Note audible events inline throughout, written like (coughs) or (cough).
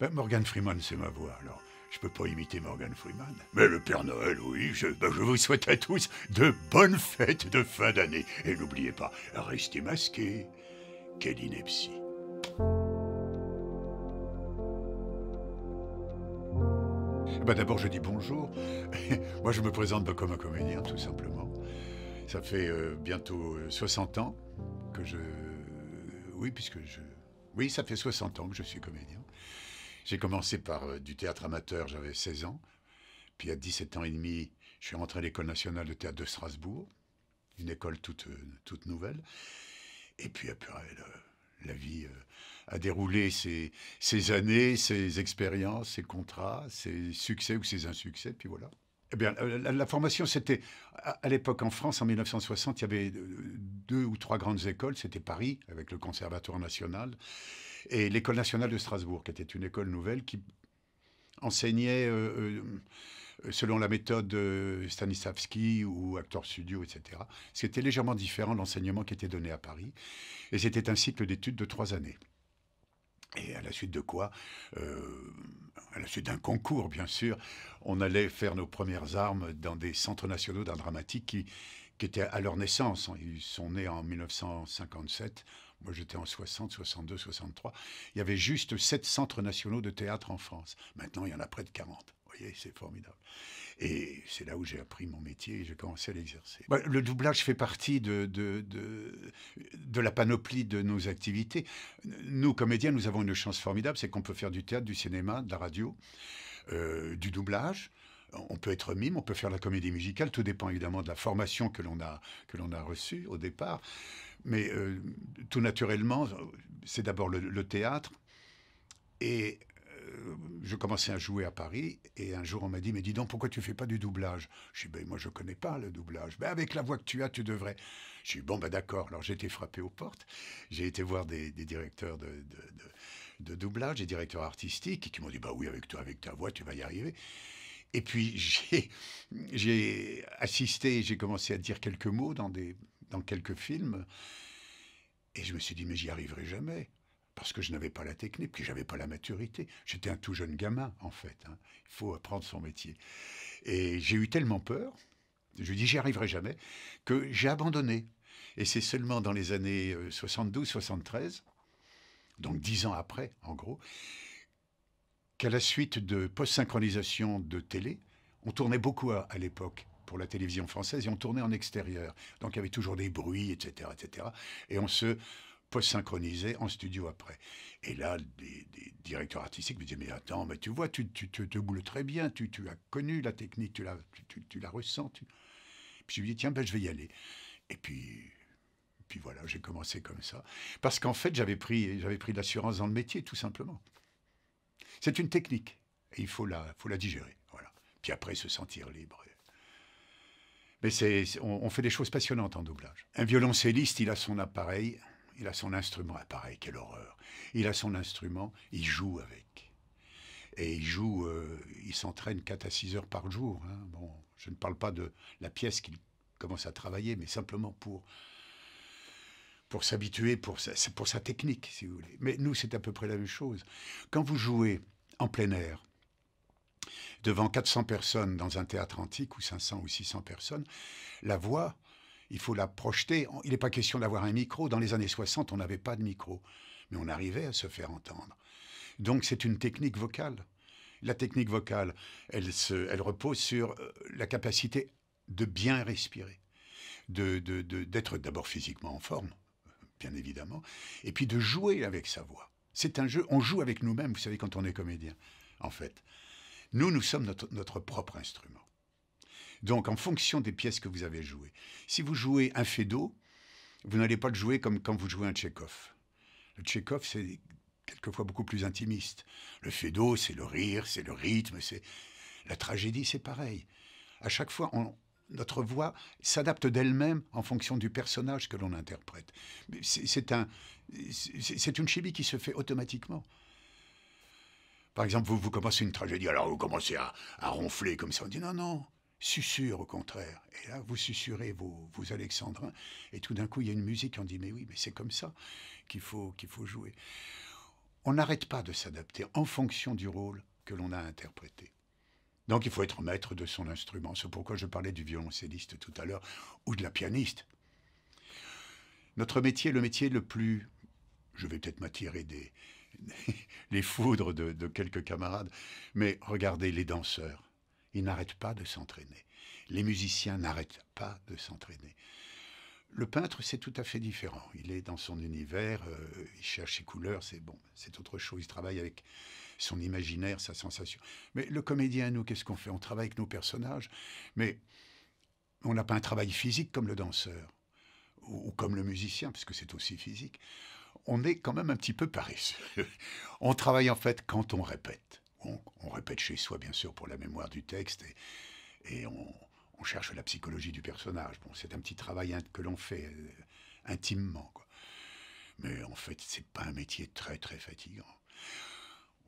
Ben, Morgan Freeman, c'est ma voix, alors je peux pas imiter Morgan Freeman. Mais le Père Noël, oui, je, ben, je vous souhaite à tous de bonnes fêtes de fin d'année. Et n'oubliez pas, restez masqués. Quelle ineptie. Ben, D'abord, je dis bonjour. (laughs) Moi, je me présente comme un comédien, tout simplement. Ça fait euh, bientôt 60 ans que je... Oui, puisque je... Oui, ça fait 60 ans que je suis comédien. J'ai commencé par euh, du théâtre amateur, j'avais 16 ans. Puis à 17 ans et demi, je suis rentré à l'École nationale de théâtre de Strasbourg, une école toute, euh, toute nouvelle. Et puis après, la, la vie a déroulé ses, ses années, ses expériences, ses contrats, ses succès ou ses insuccès, puis voilà. Eh bien, la, la formation, c'était à, l'époque en France, en 1960, il y avait deux ou trois grandes écoles. C'était Paris, avec le Conservatoire national, et l'École nationale de Strasbourg, qui était une école nouvelle qui enseignait euh, euh, selon la méthode de Stanislavski ou Actor Studio, etc. C'était légèrement différent l'enseignement qui était donné à Paris. Et c'était un cycle d'études de trois années. Et à la suite de quoi, euh, à la suite d'un concours bien sûr, on allait faire nos premières armes dans des centres nationaux d'art dramatique qui, qui étaient à leur naissance. Ils sont nés en 1957. Moi, j'étais en 60, 62, 63. Il y avait juste sept centres nationaux de théâtre en France. Maintenant, il y en a près de 40. Voyez, c'est formidable. Et c'est là où j'ai appris mon métier et j'ai commencé à l'exercer. Bah, le doublage fait partie de, de, de, de, la panoplie de nos activités. Nous, comédiens, nous avons une chance formidable, c'est qu'on peut faire du théâtre, du cinéma, de la radio, euh, du doublage. On peut être mime, on peut faire la comédie musicale, tout dépend évidemment de la formation que l'on a, a reçue au départ. Mais euh, tout naturellement, c'est d'abord le, le, théâtre. Et je commençais à jouer à Paris et un jour on m'a dit mais dis donc pourquoi tu fais pas du doublage? Je dis ben moi je connais pas le doublage. Ben avec la voix que tu as tu devrais. Je dis bon ben d'accord. Alors j'ai été frappé aux portes. J'ai été voir des, directeurs de, doublage, des directeurs artistiques qui m'ont dit bah oui avec toi avec ta voix tu vas y arriver. Et puis (laughs) j'ai assisté, j'ai commencé à dire quelques mots dans des dans quelques films et je me suis dit mais j'y arriverai jamais parce que je n'avais pas la technique, puis j'avais pas la maturité. J'étais un tout jeune gamin, en fait. Hein. Il faut apprendre son métier. Et j'ai eu tellement peur, je dis j'y arriverai jamais, que j'ai abandonné. Et c'est seulement dans les années 72-73, euh, donc dix ans après, en gros, qu'à la suite de post-synchronisation de télé, on tournait beaucoup à, à l'époque pour la télévision française et on tournait en extérieur. Donc il y avait toujours des bruits, etc., etc. Et on se post-synchronisé en studio après. Et là, des, directeurs artistiques me disaient, mais attends, mais tu vois, tu, te boules très bien, tu, as connu la technique, tu la, ressens. Puis je me dis, tiens, ben, je vais y aller. Et puis, puis voilà, j'ai commencé comme ça. Parce qu'en fait, j'avais pris, j'avais pris l'assurance dans le métier, tout simplement. C'est une technique. Et il faut la, faut la digérer. Voilà. Puis après, se sentir libre. Mais c'est, on fait des choses passionnantes en doublage. Un violoncelliste, il a son appareil, il a son instrument. Ah, pareil, quelle horreur. Il a son instrument, il joue avec. Et il joue, euh, il s'entraîne 4 à 6 heures par jour. Hein. Bon, je ne parle pas de la pièce qu'il commence à travailler, mais simplement pour, pour s'habituer, pour sa, pour sa technique, si vous voulez. Mais nous, c'est à peu près la même chose. Quand vous jouez en plein air, devant 400 personnes dans un théâtre antique, ou 500 ou 600 personnes, la voix, il faut la projeter. Il n'est pas question d'avoir un micro. Dans les années 60, on n'avait pas de micro, mais on arrivait à se faire entendre. Donc c'est une technique vocale. La technique vocale, elle, se, elle repose sur euh, la capacité de bien respirer, d'être de, de, d'abord physiquement en forme, bien évidemment, et puis de jouer avec sa voix. C'est un jeu, on joue avec nous-mêmes, vous savez, quand on est comédien, en fait. Nous, nous sommes notre propre instrument. Donc, en fonction des pièces que vous avez jouées, si vous jouez un Fédo, vous n'allez pas le jouer comme quand vous jouez un Tchekhov. Le Tchekhov, c'est quelquefois beaucoup plus intimiste. Le Fédo, c'est le rire, c'est le rythme, c'est la tragédie, c'est pareil. À chaque fois, notre voix s'adapte d'elle-même en fonction du personnage que l'on interprète. C'est un, c'est une chimie qui se fait automatiquement. Par exemple, vous, vous commencez une tragédie, alors vous commencez à, à ronfler comme ça. On dit non, non, susurre au contraire. Et là, vous susurrez vos, vos alexandrins, et tout d'un coup, il y a une musique, on dit, mais oui, mais c'est comme ça qu'il faut, qu'il faut jouer. on n'arrête pas de s'adapter en fonction du rôle que l'on a interprété. Donc il faut être maître de son instrument. C'est pourquoi je parlais du violoncelliste tout à l'heure ou de la pianiste. Notre métier, le métier le plus... Je vais peut-être m'attirer des, (laughs) les foudres de, de quelques camarades, mais regardez les danseurs. Ils n'arrêtent pas de s'entraîner. Les musiciens n'arrêtent pas de s'entraîner. Le peintre, c'est tout à fait différent. Il est dans son univers, euh, il cherche ses couleurs, c'est bon, c'est autre chose. Il travaille avec son imaginaire, sa sensation. Mais le comédien, nous, qu'est-ce qu'on fait? On travaille avec nos personnages, mais on n'a pas un travail physique comme le danseur ou, comme le musicien, parce que c'est aussi physique. On est quand même un petit peu paresseux. (laughs) on travaille en fait quand on répète. On, répète chez soi, bien sûr, pour la mémoire du texte, et on, cherche la psychologie du personnage. Bon, c'est un petit travail que l'on fait euh, intimement. Mais en fait, c'est pas un métier très très fatigant.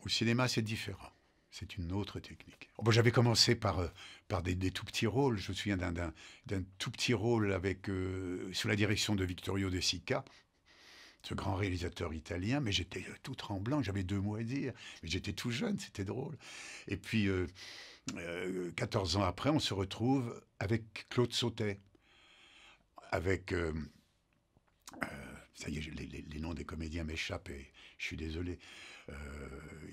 Au cinéma, c'est différent. C'est une autre technique. J'avais commencé par, euh, par des, tout petits rôles. Je me souviens d'un tout petit rôle avec, euh, sous la direction de Vittorio De Sica, ce grand réalisateur italien, mais j'étais tout tremblant, j'avais deux mots à dire, mais j'étais tout jeune, c'était drôle. Et puis, 14 euh, ans après, on se retrouve avec Claude Sautet, avec... Euh, euh, ça y est, les, noms des comédiens m'échappent et je suis désolé.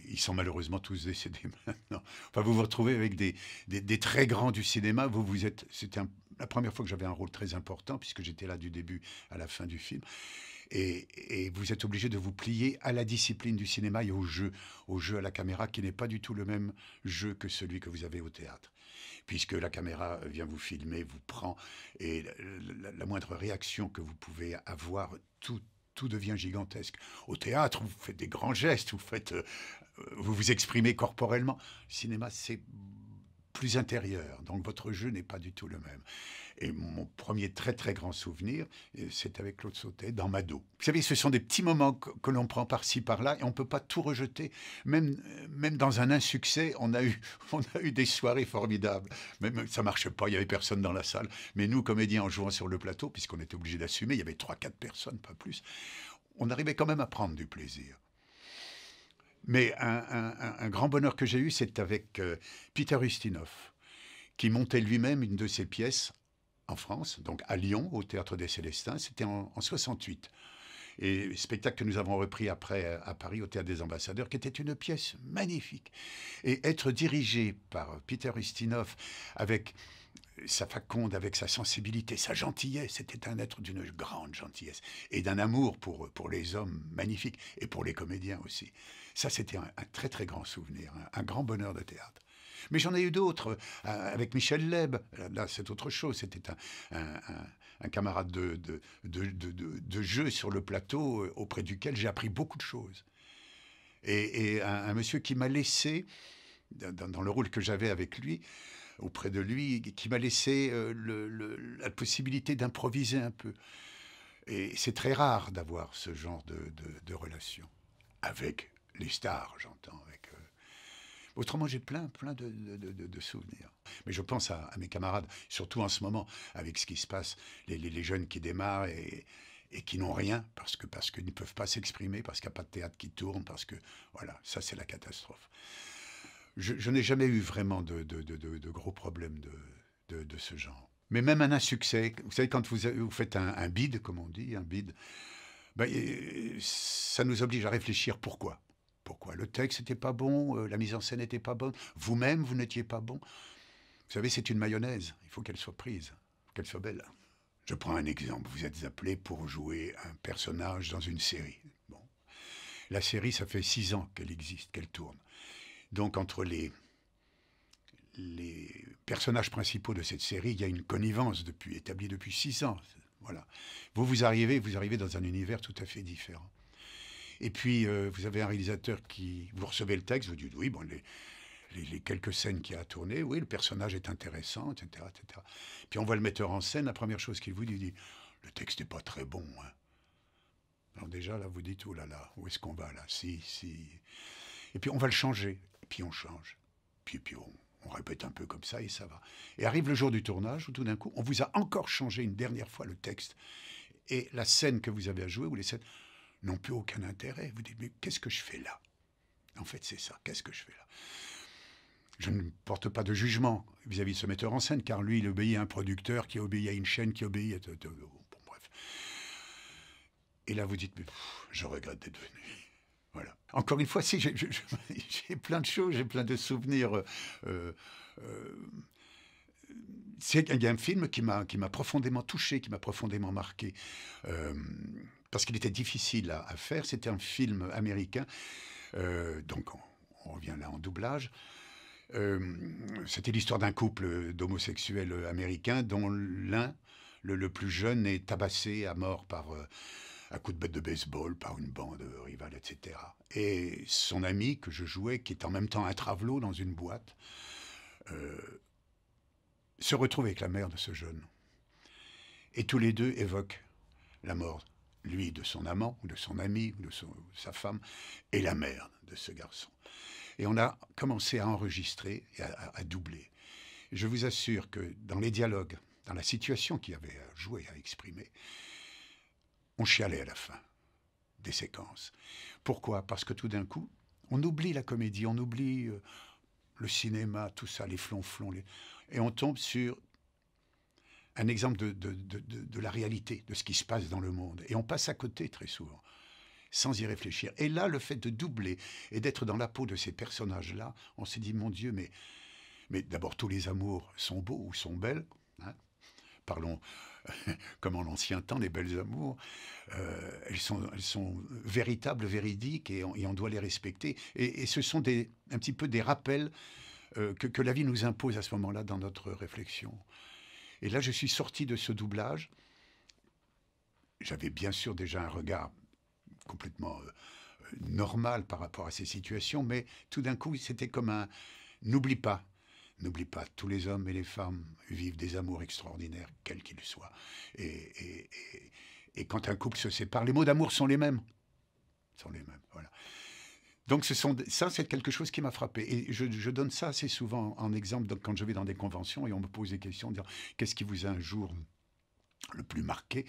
ils sont malheureusement tous décédés (laughs) maintenant. Enfin, vous vous retrouvez avec des, des, très grands du cinéma. Vous, vous êtes, c'était la première fois que j'avais un rôle très important puisque j'étais là du début à la fin du film. Et, vous êtes obligé de vous plier à la discipline du cinéma et au jeu, au jeu à la caméra qui n'est pas du tout le même jeu que celui que vous avez au théâtre. Puisque la caméra vient vous filmer, vous prend, et la, moindre réaction que vous pouvez avoir, tout, tout devient gigantesque. Au théâtre, vous faites des grands gestes, vous faites, euh, vous vous exprimez corporellement. Le cinéma, c'est plus intérieur, donc votre jeu n'est pas du tout le même. Et mon premier très très grand souvenir, euh, c'est avec Claude Sautet dans Mado. Vous savez, ce sont des petits moments que, l'on prend par-ci par-là et on ne peut pas tout rejeter. Même, euh, même dans un insuccès, on a, eu, (laughs) on a eu des soirées formidables. Même ça marche pas, il y avait personne dans la salle. Mais nous, comédiens, en jouant sur le plateau, puisqu'on était obligé d'assumer, il y avait trois, quatre personnes, pas plus. On arrivait quand même à prendre du plaisir. Mais un, grand bonheur que j'ai eu, c'est avec euh, Peter Ustinov, qui montait lui-même une de ses pièces en France, donc à Lyon, au Théâtre des Célestins. C'était en, 68. Et spectacle que nous avons repris après euh, à Paris au Théâtre des Ambassadeurs, qui était une pièce magnifique. Et être dirigé par Peter Ustinov avec sa faconde, avec sa sensibilité, sa gentillesse, c'était un être d'une grande gentillesse et d'un amour pour, pour les hommes magnifiques et pour les comédiens aussi. Ça, c'était un, très très grand souvenir, un grand bonheur de théâtre. Mais j'en ai eu d'autres, euh, avec Michel Leb. Là, c'est autre chose. C'était un, camarade de, de, jeu sur le plateau euh, auprès duquel j'ai appris beaucoup de choses. Et, un, monsieur qui m'a laissé, dans, le rôle que j'avais avec lui, auprès de lui, qui m'a laissé euh, la possibilité d'improviser un peu. Et c'est très rare d'avoir ce genre de, relation. Avec les stars, j'entends, avec Autrement, j'ai plein, plein de, souvenirs. Mais je pense à, mes camarades, surtout en ce moment, avec ce qui se passe, les, jeunes qui démarrent et, qui n'ont rien parce que parce qu'ils ne peuvent pas s'exprimer, parce qu'il n'y a pas de théâtre qui tourne, parce que voilà, ça c'est la catastrophe. Je, n'ai jamais eu vraiment de, gros problèmes de, ce genre. Mais même un insuccès, vous savez, quand vous, faites un, bid, comme on dit, un bid, ben, ça nous oblige à réfléchir pourquoi. Pourquoi Le texte n'était pas bon, euh, la mise en scène n'était pas bonne, vous-même, vous, n'étiez pas bon. Vous savez, c'est une mayonnaise, il faut qu'elle soit prise, qu'elle soit belle. Je prends un exemple, vous êtes appelé pour jouer un personnage dans une série. Bon. La série, ça fait six ans qu'elle existe, qu'elle tourne. Donc entre les, personnages principaux de cette série, il y a une connivence depuis, établie depuis six ans. Voilà. Vous, vous arrivez, vous arrivez dans un univers tout à fait différent. Et puis, euh, vous avez un réalisateur qui. Vous recevez le texte, vous dites oui, bon, les, quelques scènes qu'il a à tourner, oui, le personnage est intéressant, etc., etc. Puis on voit le metteur en scène, la première chose qu'il vous dit, il dit le texte n'est pas très bon. Hein. Alors déjà, là, vous dites, oh là là, où est-ce qu'on va là? Si, si. Et puis on va le changer. Et puis on change. Puis, puis on, répète un peu comme ça et ça va. Et arrive le jour du tournage où tout d'un coup, on vous a encore changé une dernière fois le texte. Et la scène que vous avez à jouer, ou les scènes, n'ont plus aucun intérêt. Vous dites, mais qu'est-ce que je fais là? En fait, c'est ça. Qu'est-ce que je fais là? Je ne porte pas de jugement vis-à-vis de ce metteur en scène, car lui, il obéit à un producteur qui obéit à une chaîne qui obéit à... Bon, bref. Et là, vous dites, mais je regrette d'être venu. Voilà. Encore une fois, si (laughs) j'ai plein de choses, j'ai plein de souvenirs. Euh, euh, il y a un film qui m'a profondément touché, qui m'a profondément marqué, euh, parce qu'il était difficile à, faire. C'était un film américain, euh, donc on, revient là en doublage. C'était l'histoire d'un couple d'homosexuels américains dont l'un, le, le, plus jeune, est tabassé à mort par un coup de bête de baseball, par une bande rivale, etc. Et son ami que je jouais, qui est en même temps un travelot dans une boîte, euh, se retrouve avec la mère de ce jeune. Et tous les deux évoquent la mort, lui de son amant, ou de son ami, ou de, sa femme, et la mère de ce garçon. Et on a commencé à enregistrer et à, à doubler. Je vous assure que dans les dialogues, dans la situation qu'il avait à jouer, à exprimer, on chialait à la fin des séquences. Pourquoi? Parce que tout d'un coup, on oublie la comédie, on oublie euh, le cinéma, tout ça, les flonflons, et on tombe sur un exemple de, la réalité, de ce qui se passe dans le monde. Et on passe à côté très souvent, sans y réfléchir. Et là, le fait de doubler et d'être dans la peau de ces personnages-là, on s'est dit, mon Dieu, mais, mais d'abord, tous les amours sont beaux ou sont belles. Hein Parlons (laughs) comme en l'ancien temps, les belles amours, euh, elles, sont, véritables, véridiques, et on, doit les respecter. Et, ce sont des, un petit peu des rappels euh, que, que, la vie nous impose à ce moment-là dans notre réflexion. Et là, je suis sorti de ce doublage. J'avais bien sûr déjà un regard complètement euh, normal par rapport à ces situations, mais tout d'un coup, c'était comme un n'oublie pas, N'oublie pas, tous les hommes et les femmes vivent des amours extraordinaires, quels qu'ils soient. Et, quand un couple se sépare, les mots d'amour sont les mêmes. Sont les mêmes, voilà. Donc ce sont, ça, c'est quelque chose qui m'a frappé. Et je, donne ça assez souvent en exemple donc, quand je vais dans des conventions et on me pose des questions, dire qu'est-ce qui vous a un jour le plus marqué,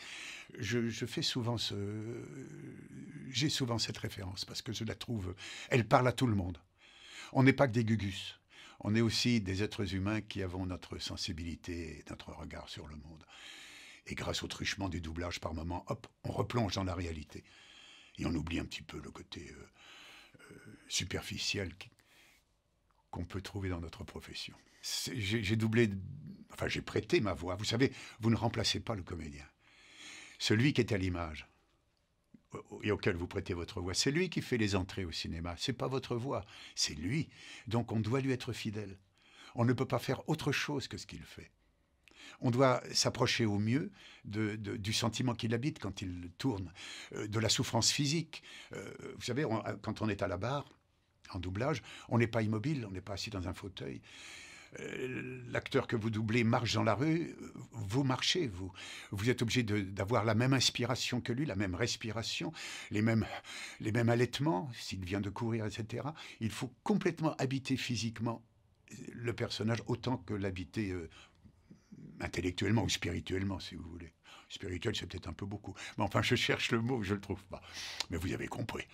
je, je fais souvent ce, j'ai souvent cette référence parce que je la trouve, elle parle à tout le monde. On n'est pas que des gugus on est aussi des êtres humains qui avons notre sensibilité et notre regard sur le monde. Et grâce au truchement du doublage par moment, hop, on replonge dans la réalité. Et on oublie un petit peu le côté euh, euh, superficiel qu'on peut trouver dans notre profession. J'ai doublé, enfin j'ai prêté ma voix. Vous savez, vous ne remplacez pas le comédien. Celui qui est à l'image, et auquel vous prêtez votre voix. C'est lui qui fait les entrées au cinéma. C'est pas votre voix, c'est lui. Donc on doit lui être fidèle. On ne peut pas faire autre chose que ce qu'il fait. On doit s'approcher au mieux du sentiment qu'il habite quand il tourne, euh, de la souffrance physique. Euh, vous savez, quand on est à la barre, en doublage, on n'est pas immobile, on n'est pas assis dans un fauteuil. Euh, l'acteur que vous doublez marche dans la rue, vous marchez, vous. Vous êtes obligé d'avoir la même inspiration que lui, la même respiration, les mêmes, les mêmes allaitements, s'il vient de courir, etc. Il faut complètement habiter physiquement le personnage autant que l'habiter euh, intellectuellement ou spirituellement, si vous voulez. Spirituel, c'est peut-être un peu beaucoup. Mais enfin, je cherche le mot, je ne le trouve pas. Mais vous avez compris.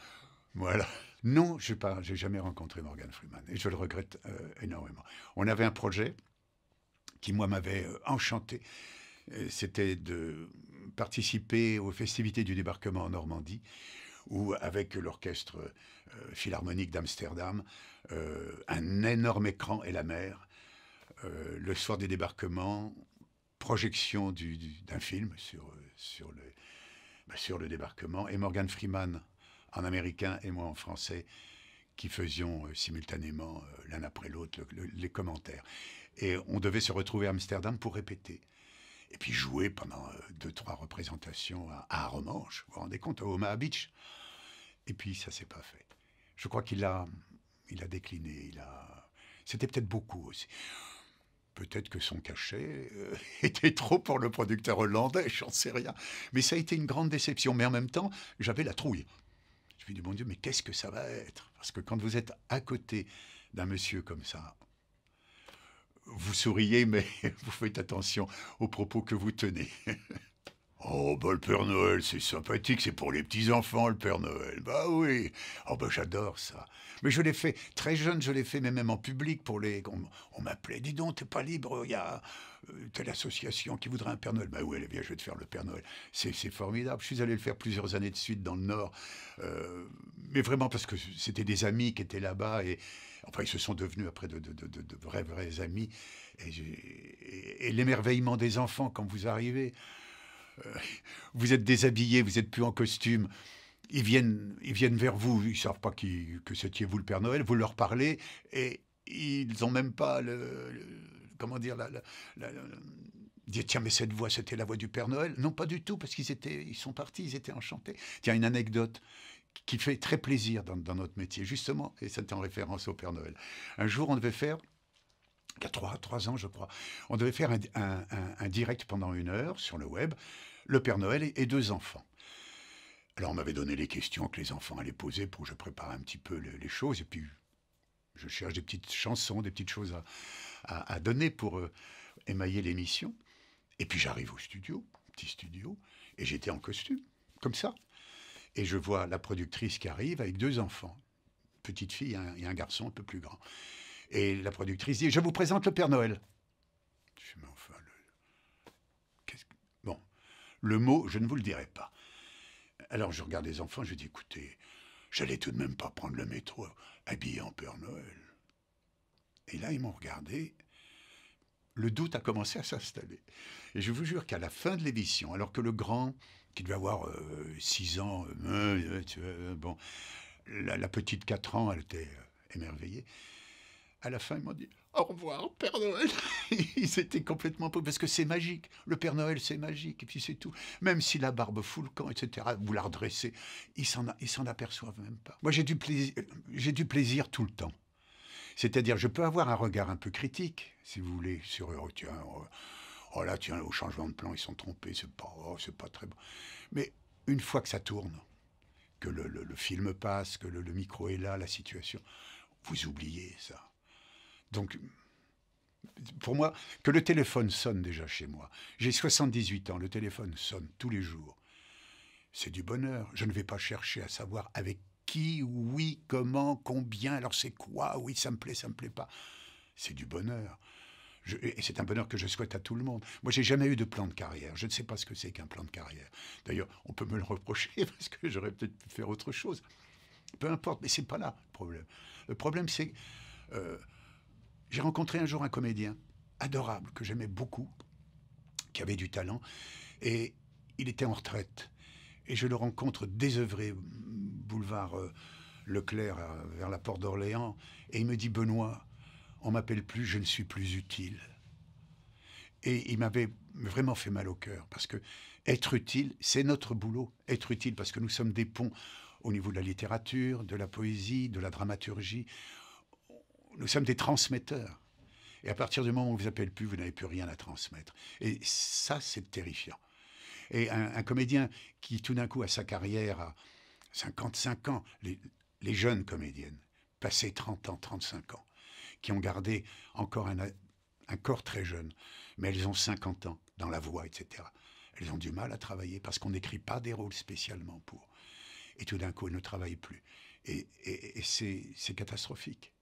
Voilà. Non, je n'ai jamais rencontré Morgan Freeman et je le regrette euh, énormément. On avait un projet qui, moi, m'avait euh, enchanté. C'était de participer aux festivités du débarquement en Normandie, où, avec l'orchestre euh, philharmonique d'Amsterdam, euh, un énorme écran et la mer, euh, le soir des débarquements, projection d'un du, du, film bah, sur le débarquement, et Morgan Freeman en américain et moi en français, qui faisions euh, simultanément, euh, l'un après l'autre, le, le, les commentaires. Et on devait se retrouver à Amsterdam pour répéter. Et puis jouer pendant euh, deux, trois représentations à, à vous vous rendez compte, à Omaha Beach. Et puis ça s'est pas fait. Je crois qu'il a, il a décliné. Il a... C'était peut-être beaucoup aussi. Peut-être que son cachet (laughs) était trop pour le producteur hollandais, j'en sais rien. Mais ça a été une grande déception. Mais en même temps, j'avais la trouille. Je me dis, bon Dieu, mais qu'est-ce que ça va être? Parce que quand vous êtes à côté d'un monsieur comme ça, vous souriez, mais (laughs) vous faites attention aux propos que vous tenez. (laughs) Oh, bah, le Père Noël, c'est sympathique, c'est pour les petits-enfants, le Père Noël. Bah oui. Oh, bah, j'adore ça. Mais je l'ai fait très jeune, je l'ai fait, mais même en public pour les. On, m'appelait, dis donc, t'es pas libre, il y a euh, telle association qui voudrait un Père Noël. Bah oui, allez, bien, je vais te faire le Père Noël. C'est formidable. Je suis allé le faire plusieurs années de suite dans le Nord. Euh, mais vraiment parce que c'était des amis qui étaient là-bas et. Enfin, ils se sont devenus après de, vrais, vrais amis. et l'émerveillement des enfants quand vous arrivez. Euh, vous êtes déshabillé, vous n'êtes plus en costume. Ils viennent, ils viennent vers vous, ils ne savent pas qui, que c'était vous le Père Noël, vous leur parlez et ils n'ont même pas le, comment dire, la, dire tiens mais cette voix c'était la voix du Père Noël. Non pas du tout parce qu'ils étaient, ils sont partis, ils étaient enchantés. Tiens une anecdote qui fait très plaisir dans, notre métier justement et c'était en référence au Père Noël. Un jour on devait faire il y a trois, trois ans, je crois. On devait faire un, direct pendant une heure sur le web le Père Noël et deux enfants. Alors on m'avait donné les questions que les enfants allaient poser pour que je prépare un petit peu les, choses, et puis je cherche des petites chansons, des petites choses à, donner pour euh, émailler l'émission. Et puis j'arrive au studio, petit studio, et j'étais en costume, comme ça. Et je vois la productrice qui arrive avec deux enfants, petite fille et un garçon un peu plus grand. Et la productrice dit, je vous présente le Père Noël. Je me enfin, le mot, je ne vous le dirai pas. Alors je regarde les enfants, je dis écoutez, j'allais tout de même pas prendre le métro habillé en Père Noël. Et là, ils m'ont regardé. Le doute a commencé à s'installer. Et je vous jure qu'à la fin de l'émission, alors que le grand, qui devait avoir 6 euh, ans, euh, euh, bon, la, la, petite 4 ans, elle était émerveillée. À la fin, ils m'ont dit au revoir, Père Noël. (laughs) Ils étaient complètement pauvres, parce que c'est magique. Le Père Noël, c'est magique, et puis c'est tout. Même si la barbe fout le camp, etc., vous la redressez, ils s'en aperçoivent même pas. Moi, j'ai du, plaisir, tout le temps. C'est-à-dire, je peux avoir un regard un peu critique, si vous voulez, sur, oh, tiens, oh, oh là, tiens, au changement de plan, ils sont trompés, c'est pas, oh, pas très bon. Mais une fois que ça tourne, que le, film passe, que le micro est là, la situation, vous oubliez ça donc, pour moi, que le téléphone sonne déjà chez moi. J'ai 78 ans, le téléphone sonne tous les jours. C'est du bonheur. Je ne vais pas chercher à savoir avec qui, oui, comment, combien, alors c'est quoi, oui, ça me plaît, ça me plaît pas. C'est du bonheur. et c'est un bonheur que je souhaite à tout le monde. Moi, j'ai jamais eu de plan de carrière. Je ne sais pas ce que c'est qu'un plan de carrière. D'ailleurs, on peut me le reprocher (laughs) parce que j'aurais peut-être pu faire autre chose. Peu importe, mais c'est pas là le problème. Le problème, c'est euh, j'ai rencontré un jour un comédien adorable que j'aimais beaucoup, qui avait du talent, et il était en retraite. Et je le rencontre désœuvré, boulevard euh, Leclerc, vers la porte d'Orléans, et il me dit Benoît, on m'appelle plus, je ne suis plus utile. Et il m'avait vraiment fait mal au cœur, parce que être utile, c'est notre boulot. Être utile, parce que nous sommes des ponts au niveau de la littérature, de la poésie, de la dramaturgie nous sommes des transmetteurs. Et à partir du moment où on vous appelle plus, vous n'avez plus rien à transmettre. Et ça, c'est terrifiant. Et un, comédien qui, tout d'un coup, a sa carrière à 55 ans, les, jeunes comédiennes, passées 30 ans, 35 ans, qui ont gardé encore un, un corps très jeune, mais elles ont 50 ans dans la voix, etc. Elles ont du mal à travailler parce qu'on n'écrit pas des rôles spécialement pour. Et tout d'un coup, elles ne travaillent plus. et c'est catastrophique.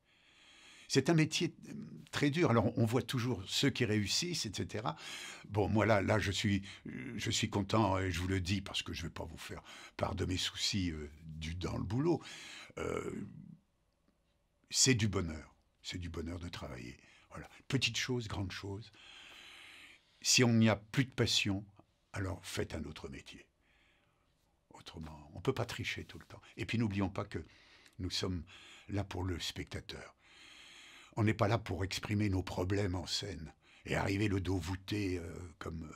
C'est un métier euh, très dur. Alors, on voit toujours ceux qui réussissent, etc. Bon, moi, là, là je, suis, euh, je suis content, et je vous le dis, parce que je ne vais pas vous faire part de mes soucis euh, du, dans le boulot. c'est du bonheur. C'est du bonheur de travailler. Voilà. Petite chose, grande chose. Si on n'y a plus de passion, alors faites un autre métier. Autrement, on ne peut pas tricher tout le temps. Et puis n'oublions pas que nous sommes là pour le spectateur. On n'est pas là pour exprimer nos problèmes en scène et arriver le dos voûté euh, comme,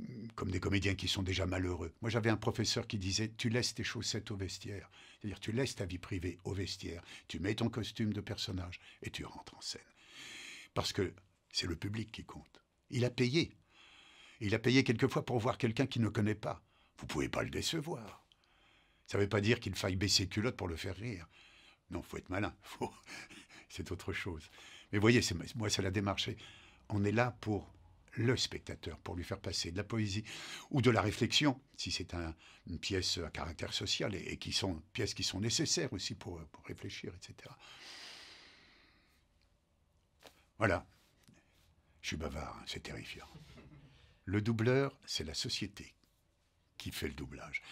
euh, comme des comédiens qui sont déjà malheureux. Moi, j'avais un professeur qui disait Tu laisses tes chaussettes au vestiaire. C'est-à-dire, tu laisses ta vie privée au vestiaire, tu mets ton costume de personnage et tu rentres en scène. Parce que c'est le public qui compte. Il a payé. Il a payé quelquefois pour voir quelqu'un qui ne connaît pas. Vous pouvez pas le décevoir. Ça ne veut pas dire qu'il faille baisser culotte pour le faire rire. Non, faut être malin. Faut c'est autre chose. Mais voyez, moi, c'est la démarche. On est là pour le spectateur pour lui faire passer de la poésie ou de la réflexion, si c'est une pièce à caractère social et, qui sont pièces qui sont nécessaires aussi pour, réfléchir, etc. Voilà. Je suis bavard, hein, c'est terrifiant. Le doubleur, c'est la société qui fait le doublage.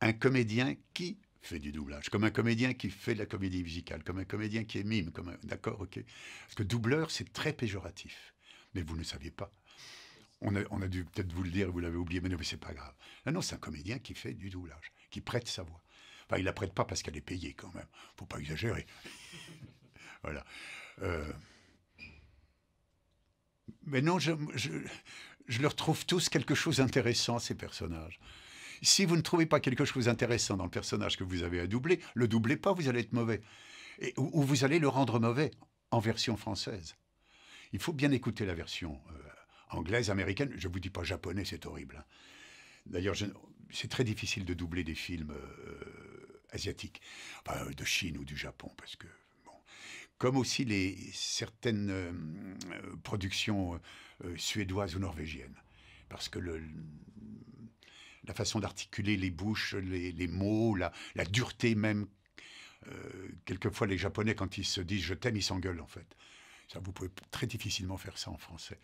Un comédien qui fait du doublage, comme un comédien qui fait de la comédie musicale, comme un comédien qui est mime, comme un... D'accord, ok. Parce que doubleur, c'est très péjoratif. Mais vous ne saviez pas. On a, dû peut-être vous le dire, vous l'avez oublié, mais non, mais c'est pas grave. Non, non, c'est un comédien qui fait du doublage, qui prête sa voix. Enfin, il la prête pas parce qu'elle est payée quand même. Faut pas exagérer. (laughs) voilà. Euh, mais non, je, je, leur trouve tous quelque chose d'intéressant, ces personnages. Si vous ne trouvez pas quelque chose d'intéressant dans le personnage que vous avez à doubler, le doublez pas, vous allez être mauvais. Ou, vous allez le rendre mauvais en version française. Il faut bien écouter la version euh, anglaise, américaine. Je ne vous dis pas japonais, c'est horrible. Hein. D'ailleurs, c'est très difficile de doubler des films euh, asiatiques, de Chine ou du Japon, parce que comme aussi les, certaines euh, productions suédoises ou norvégiennes. Parce que le, la façon d'articuler les bouches, les, mots, la, dureté même. Euh, quelquefois, les Japonais, quand ils se disent je t'aime, ils s'engueulent en fait. Ça, vous pouvez très difficilement faire ça en français.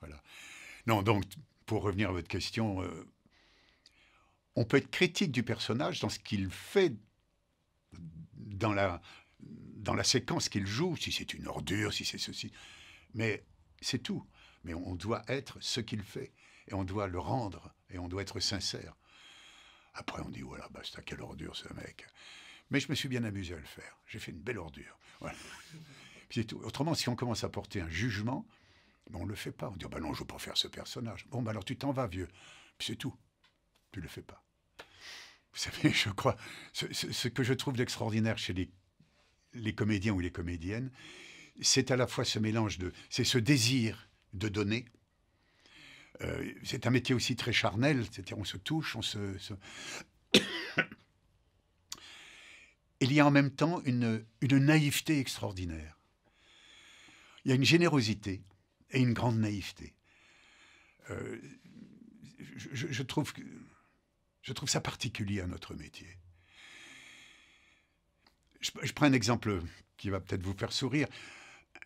Voilà. Non, donc, pour revenir à votre question, on peut être critique du personnage dans ce qu'il fait dans la, dans la séquence qu'il joue, si c'est une ordure, si c'est ceci. Mais c'est tout. Mais on doit être ce qu'il fait. Et on doit le rendre. Et on doit être sincère. Après, on dit, voilà, basta, quelle ordure ce mec. Mais je me suis bien amusé à le faire. J'ai fait une belle ordure. Voilà. (laughs) tout. Autrement, si on commence à porter un jugement, ben, on ne le fait pas. On dit, oh, ben non, je ne veux pas faire ce personnage. Bon, ben alors tu t'en vas, vieux. Puis c'est tout. Tu ne le fais pas. Vous savez, je crois, ce, ce que je trouve d'extraordinaire chez les les comédiens ou les comédiennes, c'est à la fois ce mélange de, c'est ce désir de donner. Euh, c'est un métier aussi très charnel, c'est-à-dire on se touche, on se, (coughs) Il y a en même temps une, naïveté extraordinaire. Il y a une générosité et une grande naïveté. Euh, je, trouve, ça particulier à notre métier. Je, prends un exemple qui va peut-être vous faire sourire.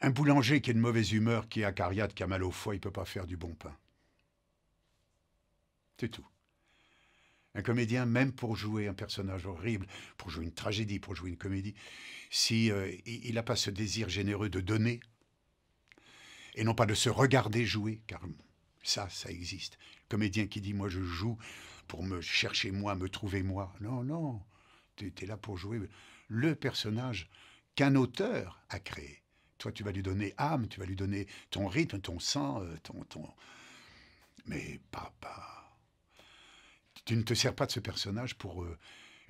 Un boulanger qui est de mauvaise humeur, qui est acariate, qui a mal au foie, il ne peut pas faire du bon pain. C'est tout. Un comédien, même pour jouer un personnage horrible, pour jouer une tragédie, pour jouer une comédie, si euh, il n'a pas ce désir généreux de donner, et non pas de se regarder jouer, car ça, ça existe. comédien qui dit moi je joue pour me chercher moi, me trouver moi. Non, non, tu es là pour jouer le personnage qu'un auteur a créé. Toi, tu vas lui donner âme, tu vas lui donner ton rythme, ton sang, euh, ton, ton... Mais pas, pas. Tu ne te sers pas de ce personnage pour euh,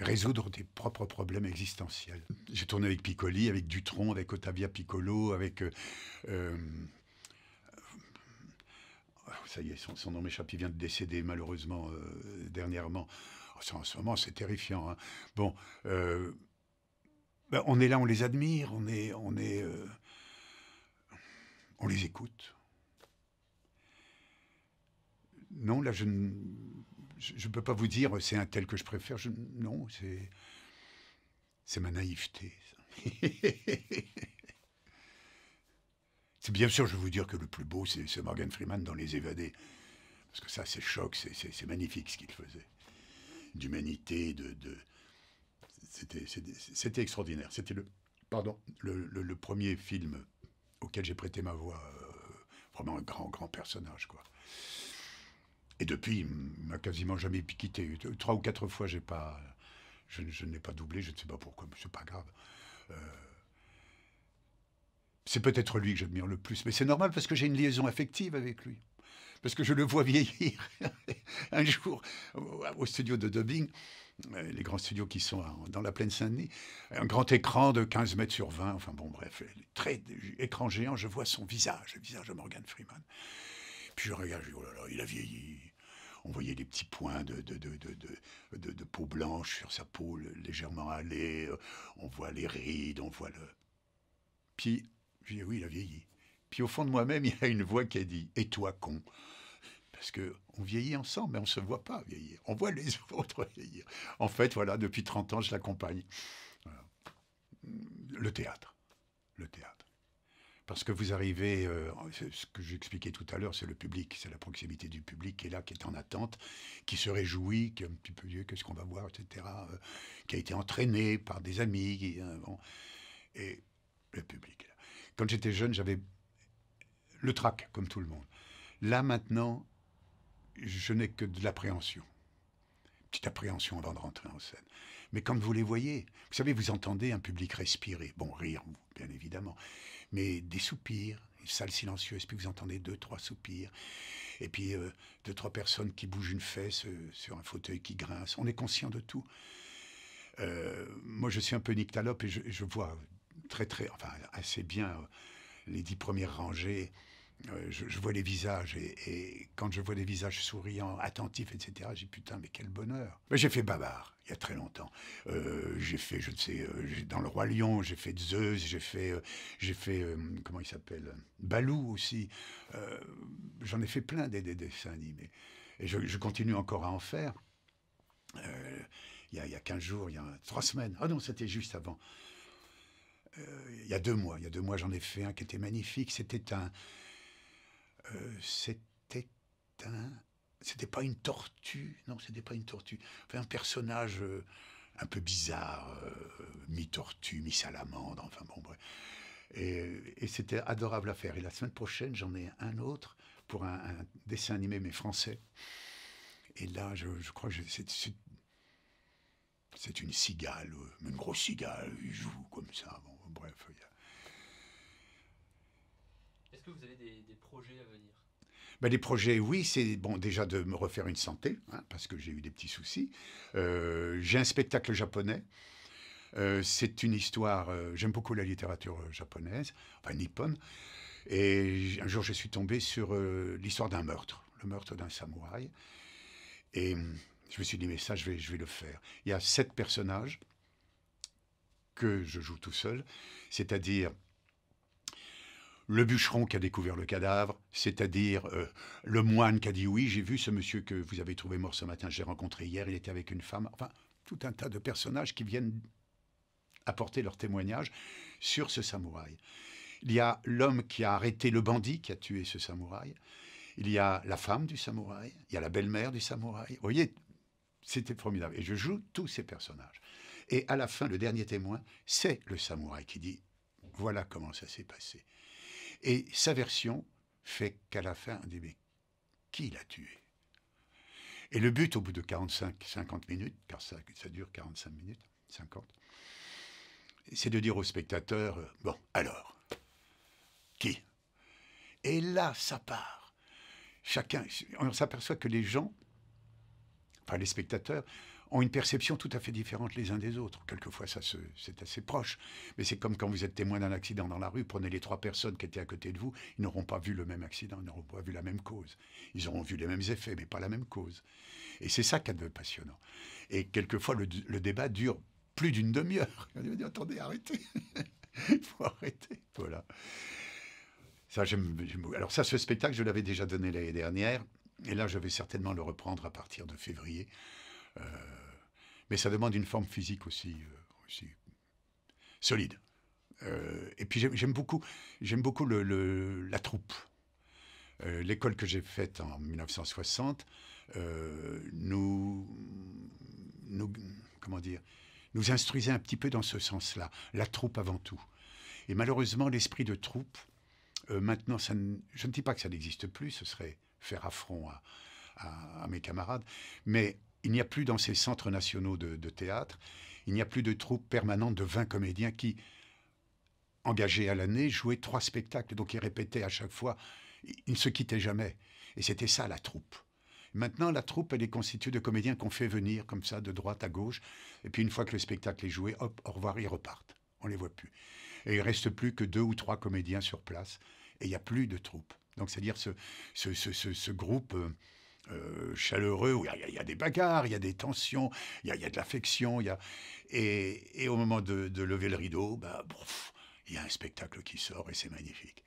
résoudre tes propres problèmes existentiels. J'ai tourné avec Piccoli, avec Dutron, avec Ottavia Piccolo, avec... Euh, ça y est, son, nom m'échappe, il vient de décéder malheureusement dernièrement. Oh, en ce moment, c'est terrifiant. Hein. Bon, ben, on est là, on les admire, on est, on est, euh, on les écoute. Non, là, je ne je, peux pas vous dire c'est un tel que je préfère. Non, c'est c'est ma naïveté. (laughs) c'est bien sûr, je veux vous dire que le plus beau, c'est Morgan Freeman dans Les Évadés. Parce que ça, c'est choc, c'est magnifique ce qu'il faisait. D'humanité, de, c'était extraordinaire. C'était le, pardon, le, premier film auquel j'ai prêté ma voix. Euh, vraiment un grand, grand personnage, quoi. Et depuis, il m'a quasiment jamais quitté. Trois ou quatre fois, j'ai pas, je, je n'ai pas doublé, je ne sais pas pourquoi, mais c'est pas grave. Euh, c'est peut-être lui que j'admire le plus, mais c'est normal parce que j'ai une liaison affective avec lui. Parce que je le vois vieillir. (laughs) un jour, au studio de dubbing, euh, les grands studios qui sont dans la plaine Saint-Denis, un grand écran de 15 mètres sur 20, enfin bon, bref, très écran géant, je vois son visage, le visage de Morgan Freeman. Puis je regarde, oh là là, il a vieilli. On voyait des petits points de, peau blanche sur sa peau légèrement hâlée, on voit les rides, on voit le... Puis, je dis, oui, il a vieilli. Puis au fond de moi-même, (laughs) il y a une voix qui a dit Et toi, con? Parce que on vieillit ensemble, mais on ne se voit pas vieillir. On voit les (laughs) autres vieillir. En fait, voilà, depuis 30 ans, je l'accompagne. Le théâtre. Le théâtre. Parce que vous arrivez, euh, ce que j'expliquais tout à l'heure, c'est le public, c'est la proximité du public qui est là, qui est en attente, qui se réjouit, qui est un petit peu Dieu, qu'est-ce qu'on va voir, etc., euh, qui a été entraîné par des amis, euh, et le public. Quand j'étais jeune, j'avais le trac, comme tout le monde. Là, maintenant, je n'ai que de l'appréhension. Petite appréhension avant de rentrer en scène. Mais quand vous les voyez, vous savez, vous entendez un public respirer, bon, rire, bien évidemment, mais des soupirs, une salle silencieuse, puis vous entendez deux, trois soupirs, et puis euh, deux, trois personnes qui bougent une fesse euh, sur un fauteuil qui grince. On est conscient de tout. Euh, moi, je suis un peu nyctalope et je, vois très, très, enfin, assez bien les dix premières rangées. Je, vois les visages et, quand je vois des visages souriants, attentifs, etc., j'ai putain, mais quel bonheur. j'ai fait Babar il y a très longtemps. Euh, j'ai fait, je ne sais, euh, dans Le Roi Lion, j'ai fait Zeus, j'ai fait, euh, j'ai fait comment il s'appelle Balou aussi. J'en ai fait plein des, dessins animés. Et je, continue encore à en faire. Il y, a, il y a 15 jours, il y a 3 semaines. Ah non, c'était juste avant. il y a deux mois. Il y a deux mois, j'en ai fait un qui était magnifique. C'était un. C'était un c'était pas une tortue, non, c'était pas une tortue. Enfin, un personnage euh, un peu bizarre, euh, mi-tortue, mi-salamandre, enfin bon, bref. Et, c'était adorable à faire. Et la semaine prochaine, j'en ai un autre pour un, dessin animé, mais français. Et là, je, crois que c'est, une cigale, une grosse cigale, il joue comme ça. Bon, bref. Est-ce que vous avez des projets à venir ben, les projets, oui, c'est bon déjà de me refaire une santé, hein, parce que j'ai eu des petits soucis. Euh, j'ai un spectacle japonais. Euh, c'est une histoire. Euh, j'aime beaucoup la littérature japonaise, enfin nippone. Et un jour, je suis tombé sur l'histoire d'un meurtre, le meurtre d'un samouraï. Et je me suis dit, mais ça, je vais, je vais le faire. Il y a sept personnages que je joue tout seul, c'est-à-dire le bûcheron qui a découvert le cadavre, c'est-à-dire euh, le moine qui a dit oui, j'ai vu ce monsieur que vous avez trouvé mort ce matin, j'ai rencontré hier, il était avec une femme, enfin tout un tas de personnages qui viennent apporter leur témoignage sur ce samouraï. Il y a l'homme qui a arrêté le bandit qui a tué ce samouraï, il y a la femme du samouraï, il y a la belle-mère du samouraï. Vous voyez, c'était formidable. Et je joue tous ces personnages. Et à la fin, le dernier témoin, c'est le samouraï qui dit, voilà comment ça s'est passé. Et sa version fait qu'à la fin, on dit mais qui l'a tué? Et le but, au bout de 45-50 minutes, car ça, dure 45 minutes, 50, c'est de dire au spectateur, euh, bon, alors, qui? Et là, ça part. Chacun, on s'aperçoit que les gens, enfin les spectateurs, ont une perception tout à fait différente les uns des autres. Quelquefois, ça c'est assez proche. Mais c'est comme quand vous êtes témoin d'un accident dans la rue, prenez les trois personnes qui étaient à côté de vous, ils n'auront pas vu le même accident, ils n'auront pas vu la même cause. Ils auront vu les mêmes effets, mais pas la même cause. Et c'est ça qui est passionnant. Et quelquefois, le, débat dure plus d'une demi-heure. (laughs) On dit, attendez, arrêtez. (laughs) Il faut arrêter. Voilà. Ça, Alors ça, ce spectacle, je l'avais déjà donné l'année dernière. Et là, je vais certainement le reprendre à partir de février. Euh, mais ça demande une forme physique aussi, euh, solide. Euh, et puis j'aime beaucoup, beaucoup le, la troupe. L'école que j'ai faite en 1960 nous, comment dire, nous instruisait un petit peu dans ce sens-là. La troupe avant tout. Et malheureusement, l'esprit de troupe, maintenant, ça je ne dis pas que ça n'existe plus, ce serait faire affront à mes camarades, mais il n'y a plus dans ces centres nationaux de, théâtre, il n'y a plus de troupe permanente de 20 comédiens qui, engagés à l'année, jouaient trois spectacles. Donc ils répétaient à chaque fois, ils ne se quittaient jamais. Et c'était ça la troupe. Maintenant, la troupe, elle est constituée de comédiens qu'on fait venir comme ça, de droite à gauche. Et puis une fois que le spectacle est joué, hop, au revoir, ils repartent. On les voit plus. Et il reste plus que deux ou trois comédiens sur place. Et il n'y a plus de troupe. Donc c'est-à-dire ce, ce, ce, groupe... Euh, euh, chaleureux, où il y, a des bagarres, il y a des tensions, il y a, de l'affection. Et, au moment de, lever le rideau, bah, il y a un spectacle qui sort et c'est magnifique.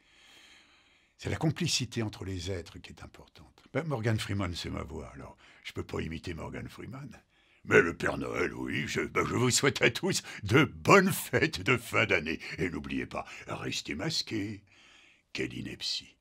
C'est la complicité entre les êtres qui est importante. Ben, Morgan Freeman, c'est ma voix, alors je peux pas imiter Morgan Freeman. Mais le Père Noël, oui, je, ben, je vous souhaite à tous de bonnes fêtes de fin d'année. Et n'oubliez pas, restez masqués. Quelle ineptie.